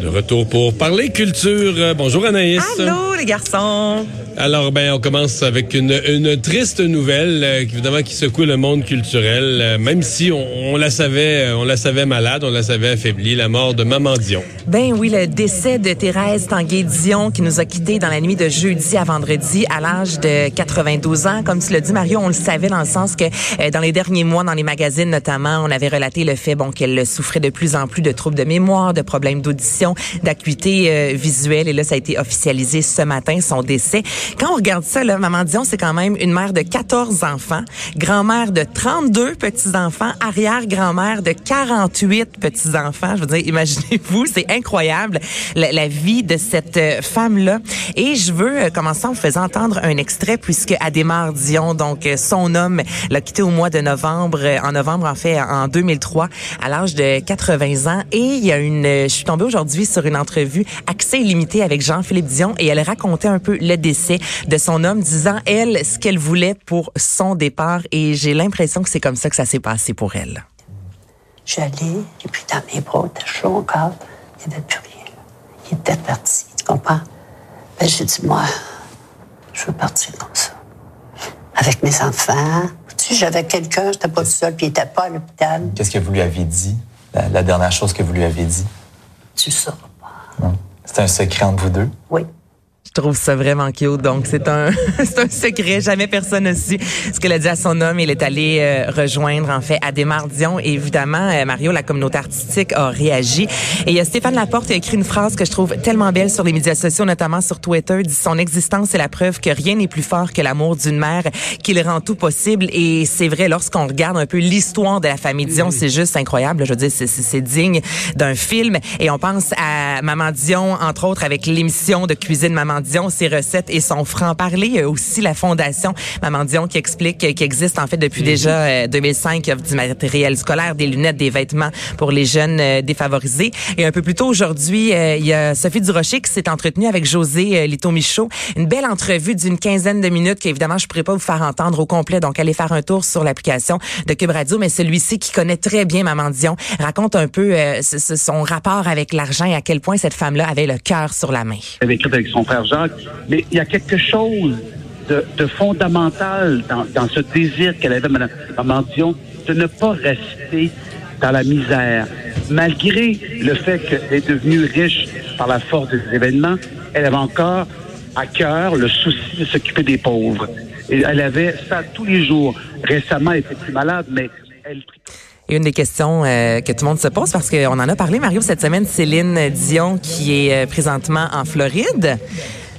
De retour pour parler culture. Euh, bonjour Anaïs. Allô les garçons. Alors ben on commence avec une, une triste nouvelle euh, évidemment qui secoue le monde culturel euh, même si on, on, la savait on la savait malade, on la savait affaiblie, la mort de Maman Dion. Ben oui, le décès de Thérèse Tanguay-Dion qui nous a quittés dans la nuit de jeudi à vendredi à l'âge de 92 ans. Comme tu l'as dit Mario, on le savait dans le sens que dans les derniers mois dans les magazines notamment, on avait relaté le fait bon qu'elle souffrait de plus en plus de troubles de mémoire, de problèmes d'audition, d'acuité euh, visuelle et là ça a été officialisé ce matin son décès. Quand on regarde ça, là, Maman Dion, c'est quand même une mère de 14 enfants, grand-mère de 32 petits-enfants, arrière-grand-mère de 48 petits-enfants. Je veux dire, imaginez-vous, c'est incroyable la, vie de cette euh, femme-là. Et je veux euh, commencer en faisant entendre un extrait puisque Adémar Dion, donc son homme, l'a quitté au mois de novembre, en novembre en fait, en 2003, à l'âge de 80 ans. Et il y a une, je suis tombée aujourd'hui sur une entrevue accès illimité avec Jean-Philippe Dion et elle racontait un peu le décès de son homme, disant elle ce qu'elle voulait pour son départ et j'ai l'impression que c'est comme ça que ça s'est passé pour elle. Je suis allée, et puis dans mes bras, il était chaud encore, il n'y avait plus rien. Il était parti, tu comprends? Ben, j'ai dit, moi, je veux partir comme ça. Avec mes enfants. Tu sais, j'avais quelqu'un, j'étais pas tout seul, puis il n'était pas à l'hôpital. Qu'est-ce que vous lui avez dit? La, la, dernière chose que vous lui avez dit? Tu sauras pas. C'est un secret entre vous deux? Oui. Je trouve ça vraiment cute. Donc, c'est un, c'est un secret. Jamais personne n'a su ce qu'elle a dit à son homme. Il est allé euh, rejoindre, en fait, Adémar Dion. Et évidemment, euh, Mario, la communauté artistique a réagi. Et il y a Stéphane Laporte qui a écrit une phrase que je trouve tellement belle sur les médias sociaux, notamment sur Twitter. Dit son existence est la preuve que rien n'est plus fort que l'amour d'une mère, qu'il rend tout possible. Et c'est vrai, lorsqu'on regarde un peu l'histoire de la famille Dion, c'est juste incroyable. Je veux dire, c'est, c'est digne d'un film. Et on pense à Maman Dion, entre autres, avec l'émission de cuisine Maman Dion, ses recettes et son franc-parler. Il y a aussi la fondation Maman Dion qui explique qui existe en fait depuis Mhm. déjà euh, 2005, qui offre du matériel scolaire, des lunettes, des vêtements pour les jeunes euh, défavorisés. Et un peu plus tôt aujourd'hui, euh, il y a Sophie Durocher qui s'est entretenue avec José euh, Lito-Michaud. Une belle entrevue d'une quinzaine de minutes qu'évidemment je pourrais pas vous faire entendre au complet. Donc allez faire un tour sur l'application de Cube Radio. Mais celui-ci qui connaît très bien Maman Dion raconte un peu euh, ce- ce- son rapport avec l'argent et à quel point cette femme-là avait le cœur sur la main. Elle avait écrit avec son frère Mais il y a quelque chose de, fondamental dans, ce désir qu'elle avait, Mme Dion, de ne pas rester dans la misère. Malgré le fait qu'elle est devenue riche par la force des événements, elle avait encore à cœur le souci de s'occuper des pauvres. Et elle avait ça tous les jours. Récemment, elle était plus malade, mais elle une des questions euh, que tout le monde se pose, parce qu'on en a parlé, Mario, cette semaine, Céline Dion, qui est euh, présentement en Floride.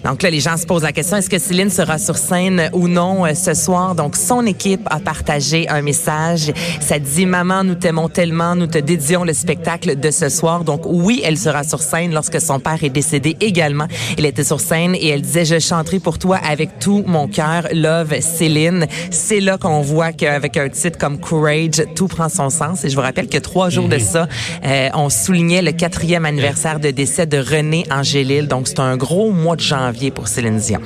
Donc là, les gens se posent la question, est-ce que Céline sera sur scène ou non euh, ce soir? Donc, son équipe a partagé un message. Ça dit, maman, nous t'aimons tellement, nous te dédions le spectacle de ce soir. Donc, oui, elle sera sur scène lorsque son père est décédé également. Elle était sur scène et elle disait, je chanterai pour toi avec tout mon cœur. Love, Céline. C'est là qu'on voit qu'avec un titre comme Courage, tout prend son sens. Et je vous rappelle que trois jours de ça, euh, on soulignait le quatrième anniversaire de décès de René Angélil. Donc, c'est un gros mois de janvier pour Céline Dion.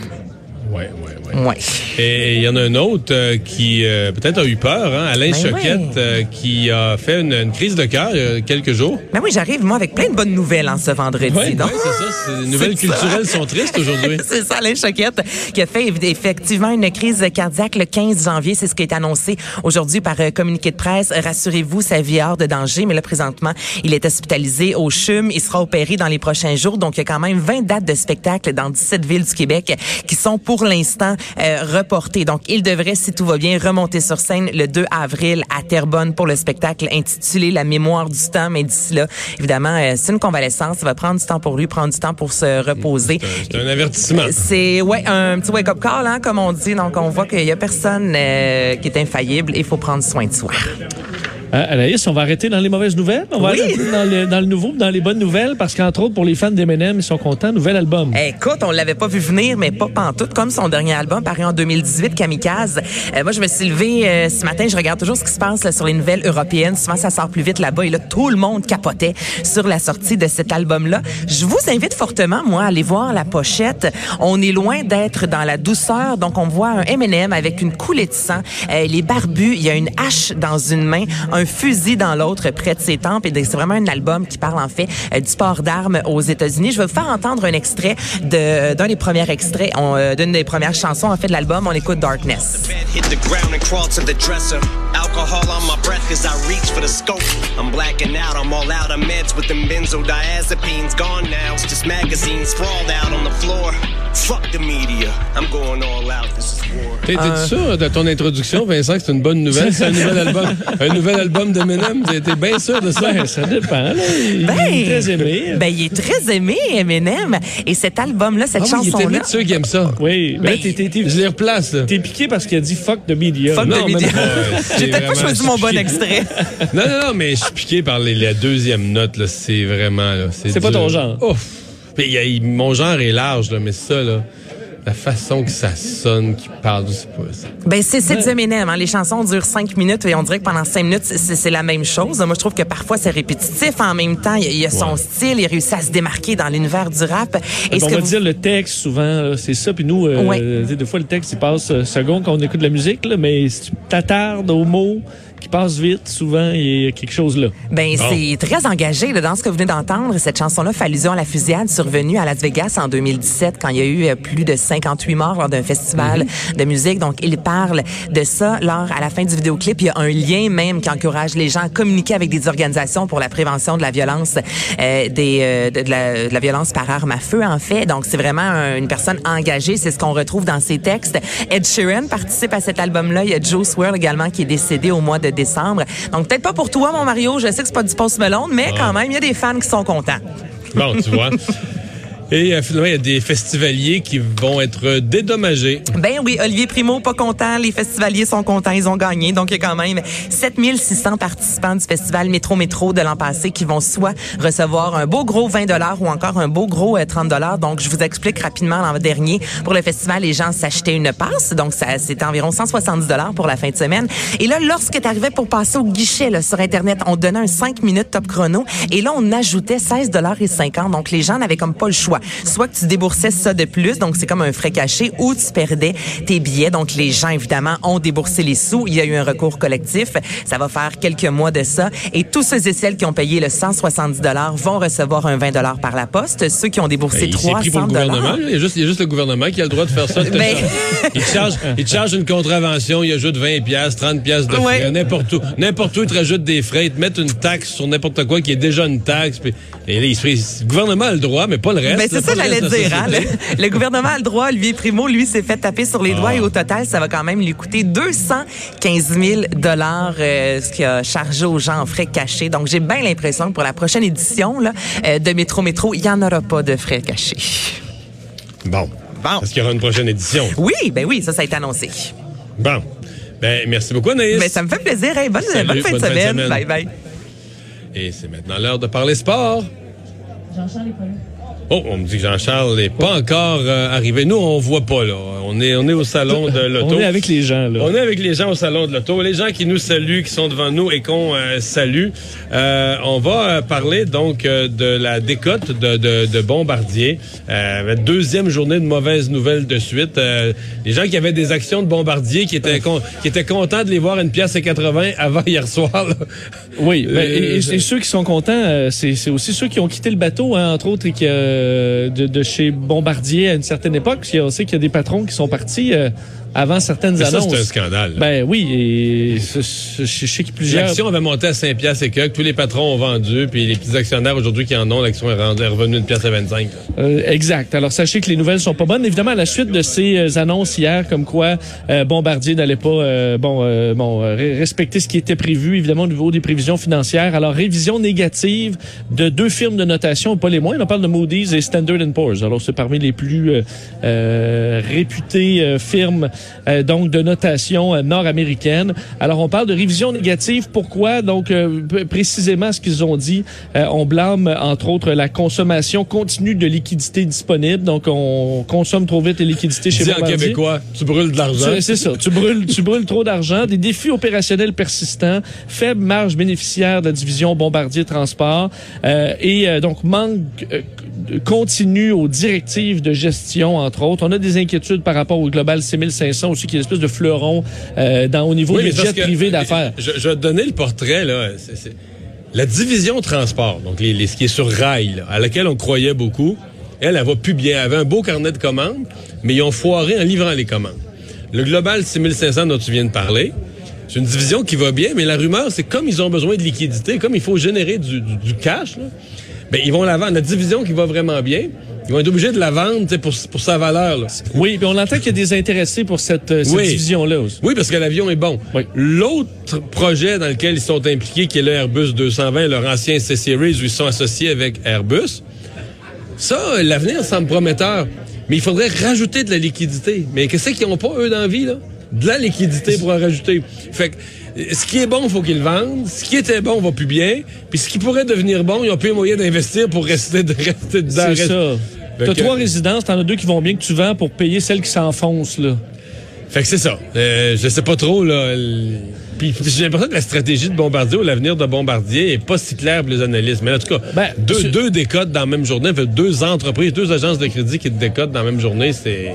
Ouais, ouais, ouais. Et il y en a un autre euh, qui euh, peut-être a eu peur, hein, Alain Ben Choquette, euh, qui a fait une, une crise de cœur il y a quelques jours. Mais oui, j'arrive, moi, avec plein de bonnes nouvelles en ce vendredi. Oui, donc. c'est ça. Les nouvelles ça. culturelles sont tristes aujourd'hui. C'est ça, Alain Choquette, qui a fait eff- effectivement une crise cardiaque le 15 janvier. C'est ce qui est annoncé aujourd'hui par euh, communiqué de presse. Rassurez-vous, sa vie est hors de danger. Mais là, présentement, il est hospitalisé au CHUM. Il sera opéré dans les prochains jours. Donc, il y a quand même 20 dates de spectacle dans 17 villes du Québec qui sont pour l'instant euh, reportées. Donc, il devrait, si tout va bien, remonter sur scène le 2 avril à Terrebonne pour le spectacle intitulé La mémoire du temps. Mais d'ici là, évidemment, euh, c'est une convalescence. Ça va prendre du temps pour lui, prendre du temps pour se reposer. C'est un avertissement. C'est ouais un petit wake-up call, hein, comme on dit. Donc, on voit qu'il y a personne euh, qui est infaillible. Il faut prendre soin de soi. Hein, Anaïs, on va arrêter dans les mauvaises nouvelles? On va Oui. aller dans le, dans le nouveau, dans les bonnes nouvelles, parce qu'entre autres, pour les fans d'Eminem, ils sont contents. Nouvel album. Écoute, on l'avait pas vu venir, mais pas pantoute, comme son dernier album paru en 2018, Kamikaze. Euh, moi, je me suis levée euh, ce matin, je regarde toujours ce qui se passe là, sur les nouvelles européennes. Souvent, ça sort plus vite là-bas. Et là, tout le monde capotait sur la sortie de cet album-là. Je vous invite fortement, moi, à aller voir la pochette. On est loin d'être dans la douceur. Donc, on voit un M&M avec une coulée de sang. Euh, il est barbu, il y a une hache dans une main, un un fusil dans l'autre près de ses tempes. Et c'est vraiment un album qui parle en fait euh, du port d'armes aux États-Unis. Je vais vous faire entendre un extrait d'un des premiers extraits, euh, d'une des premières chansons en fait de l'album. On écoute Darkness. I'm blacking out, I'm all out of meds with them benzodiazepines gone now. It's just magazines sprawled out on the floor. Fuck the media, I'm going all out, this is war. T'es t'es sûr de ton introduction, Vincent, que c'est une bonne nouvelle? C'est un nouvel album, un nouvel album d'Eminem? T'es t'es bien sûr de ça? Ben, ça dépend. Là. Il Ben, est très aimé. Ben, il est très aimé, Eminem. Et cet album-là, cette Ah oui, il était chanson-là. de ceux qui aiment ça. Oui, ben, Ben, t'es- t'es- t'es- Je les replace, là. T'es piqué parce qu'il a dit fuck the media. Fuck Non, the media. J'ai peut-être pas choisi mon bon extrait. Non, non, non, mais je suis piqué par les, la deuxième note, là. C'est vraiment, là. C'est pas ton genre. Ouf. Puis, il y a- il- mon genre est large, là, mais ça, là. La façon que ça sonne, qu'il parle, je sais pas. ça. Ben, c'est c'est du Eminem. Hein. Les chansons durent cinq minutes et on dirait que pendant cinq minutes, c'est c'est la même chose. Moi, je trouve que parfois, c'est répétitif. En même temps, il y a, son Ouais. style. Il réussit à se démarquer dans l'univers du rap. Et on que va vous- dire le texte souvent, c'est ça. Puis nous, euh, Ouais. des fois, le texte, il passe euh, secondes quand on écoute de la musique, là, mais si tu t'attardes aux mots qui passent vite, souvent, il y a quelque chose là. Ben, c'est très engagé là, dans ce que vous venez d'entendre. Cette chanson-là fait allusion à la fusillade survenue à Las Vegas en 2017 quand il y a eu euh, plus de 58 morts lors d'un festival de musique. Donc, il parle de ça. Lors, à la fin du vidéoclip, il y a un lien même qui encourage les gens à communiquer avec des organisations pour la prévention de la violence, euh, des, euh, de, de la, de la violence par arme à feu, en fait. Donc, c'est vraiment un- une personne engagée. C'est ce qu'on retrouve dans ses textes. Ed Sheeran participe à cet album-là. Il y a Joe Swirl également qui est décédé au mois de décembre. Donc, peut-être pas pour toi, mon Mario. Je sais que c'est pas du Post Malone, mais quand même, il y a des fans qui sont contents. Bon, tu vois. Et euh, finalement, il y a des festivaliers qui vont être dédommagés. Ben oui, Olivier Primo, pas content. Les festivaliers sont contents. Ils ont gagné. Donc, il y a quand même 7600 participants du festival Métro Métro de l'an passé qui vont soit recevoir un beau gros 20 ou encore un beau gros euh, 30 Donc, je vous explique rapidement l'an dernier. Pour le festival, les gens s'achetaient une passe. Donc, c'était environ 170 pour la fin de semaine. Et là, lorsque tu arrivais pour passer au guichet là, sur Internet, on donnait un 5 minutes top chrono. Et là, on ajoutait 16 et 50. Donc, les gens n'avaient comme pas le choix. Soit que tu déboursais ça de plus, donc c'est comme un frais caché, ou tu perdais tes billets. Donc, les gens, évidemment, ont déboursé les sous. Il y a eu un recours collectif. Ça va faire quelques mois de ça. Et tous ceux et celles qui ont payé le 170 vont recevoir un 20 par la poste. Ceux qui ont déboursé Ben, il s'est pris pour 300 le gouvernement. Il y, a juste, il y a juste le gouvernement qui a le droit de faire ça. Ben- il, te charge, il te charge une contravention, il ajoute 20 pièces, 30 pièces de Ouais. frais, n'importe où. N'importe où, il te rajoute des frais, ils te mettent une taxe sur n'importe quoi qui est déjà une taxe. puis- et là, il se fait- le gouvernement a le droit, mais pas le reste. Ben, c'est là, ça pas j'allais dire. Hein? Le, le gouvernement a le droit. Olivier Primo, lui, s'est fait taper sur les doigts Ah. et au total, ça va quand même lui coûter 215 000 dollars, euh, ce qu'il a chargé aux gens en frais cachés. Donc, j'ai bien l'impression que pour la prochaine édition là, euh, de Métro Métro, il n'y en aura pas de frais cachés. Bon. Bon. Est-ce qu'il y aura une prochaine édition? Oui, ben oui, ça, ça a été annoncé. Bon. Ben, merci beaucoup, Anaïs. Ben, ça me fait plaisir. Hey, bonne, Salut, bonne fin de bonne fin de semaine. semaine. Bye bye. Et c'est maintenant l'heure de parler sport. Oh, on me dit que Jean-Charles n'est pas encore euh, arrivé. Nous, on voit pas, là. On est, on est au salon de l'auto. On est avec les gens, là. On est avec les gens au salon de l'auto, les gens qui nous saluent, qui sont devant nous et qu'on euh, salue. Euh, on va euh, parler donc euh, de la décote de, de, de Bombardier. Euh, deuxième journée de mauvaises nouvelles de suite. Euh, les gens qui avaient des actions de Bombardier, qui étaient, con- qui étaient contents de les voir à une pièce et 80 avant hier soir. là. Oui, ben, et, et- et ceux qui sont contents, c'est c'est aussi ceux qui ont quitté le bateau, hein, entre autres, et qui, euh, de, de chez Bombardier à une certaine époque. Qu'on sait qu'il y a des patrons qui sont partis euh, avant certaines Mais ça, annonces. c'est un scandale. là. Ben oui, et je sais que plusieurs... L'action avait monté à 5 piastres et quelques. Tous les patrons ont vendu. Puis les petits actionnaires aujourd'hui qui en ont, l'action est revenue une pièce à 25. là. Euh, exact. Alors sachez que les nouvelles sont pas bonnes. Évidemment, à la suite de ces euh, annonces hier, comme quoi euh, Bombardier n'allait pas euh, bon euh, bon re- respecter ce qui était prévu, évidemment au niveau des prévisions financières. Alors révision négative de deux firmes de notation, pas les moindres. On parle de Moody's et Standard Poor's. Alors c'est parmi les plus réputées firmes euh, donc de notation euh, nord-américaine. Alors on parle de révision négative. Pourquoi? Donc euh, précisément ce qu'ils ont dit, euh, on blâme entre autres la consommation continue de liquidités disponibles. Donc on consomme trop vite les liquidités chez Dis en québécois, tu brûles de l'argent. C'est- C'est ça. Tu brûles, tu brûles trop d'argent, des défis opérationnels persistants, faible marge bénéficiaire de la division Bombardier Transport euh, et euh, donc manque euh, continu aux directives de gestion entre autres. On a des inquiétudes par rapport au Global 6500 Vincent aussi, qui est une espèce de fleuron euh, dans, au niveau Oui, du jet privé d'affaires. Je, je vais te donner le portrait, là. La division transport, donc les, les- ce qui est sur rail, là, à laquelle on croyait beaucoup, elle, elle va plus bien. Elle avait un beau carnet de commandes, mais ils ont foiré en livrant les commandes. Le Global 6500 dont tu viens de parler, c'est une division qui va bien, mais la rumeur, c'est comme ils ont besoin de liquidité, comme il faut générer du, du- du cash, là, ben, ils vont la vendre. La division qui va vraiment bien, ils vont être obligés de la vendre pour, pour sa valeur. Là. Oui, puis on entend qu'il y a des intéressés pour cette, euh, cette Oui. division-là aussi. Oui, parce que l'avion est bon. Oui. L'autre projet dans lequel ils sont impliqués, qui est le Airbus 220, leur ancien C-Series, où ils sont associés avec Airbus, ça, l'avenir semble prometteur. Mais il faudrait rajouter de la liquidité. Mais qu'est-ce qu'ils n'ont pas, eux, dans la vie, là? De la liquidité pour en rajouter. Fait que, ce qui est bon, faut qu'ils le vendent. Ce qui était bon va plus bien. Puis ce qui pourrait devenir bon, ils ont plus les moyens d'investir pour rester, de, rester dedans. C'est ça. T'as trois résidences, t'en as deux qui vont bien que tu vends pour payer celles qui s'enfoncent, là. Fait que c'est ça. Euh, je sais pas trop, là. Puis j'ai l'impression que la stratégie de Bombardier ou l'avenir de Bombardier est pas si claire pour les analystes. Mais en tout cas, Ben, deux, c'est- deux décotes dans la même journée, fait deux entreprises, deux agences de crédit qui te décotent dans la même journée, c'est